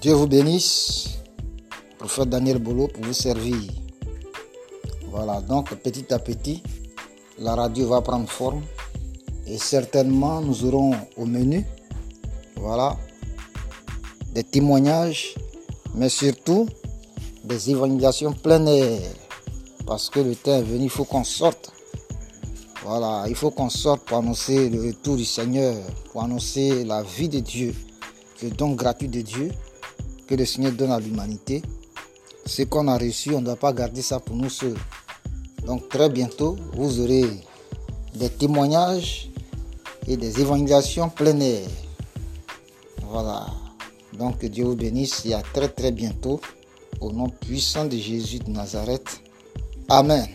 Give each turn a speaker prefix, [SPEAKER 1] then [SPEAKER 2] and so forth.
[SPEAKER 1] Dieu vous bénisse. Prophète Daniel Bolo pour vous servir. Voilà, donc petit à petit, la radio va prendre forme et certainement nous aurons au menu, voilà, des témoignages, mais surtout des évangélisations plein air. Parce que le temps est venu, il faut qu'on sorte. Voilà, il faut qu'on sorte pour annoncer le retour du Seigneur, pour annoncer la vie de Dieu, le don gratuit de Dieu que le Seigneur donne à l'humanité. Ce qu'on a reçu, on ne doit pas garder ça pour nous seuls. Donc très bientôt, vous aurez des témoignages et des évangélisations plein air. Voilà. Donc Dieu vous bénisse et à très très bientôt. Au nom puissant de Jésus de Nazareth. Amen.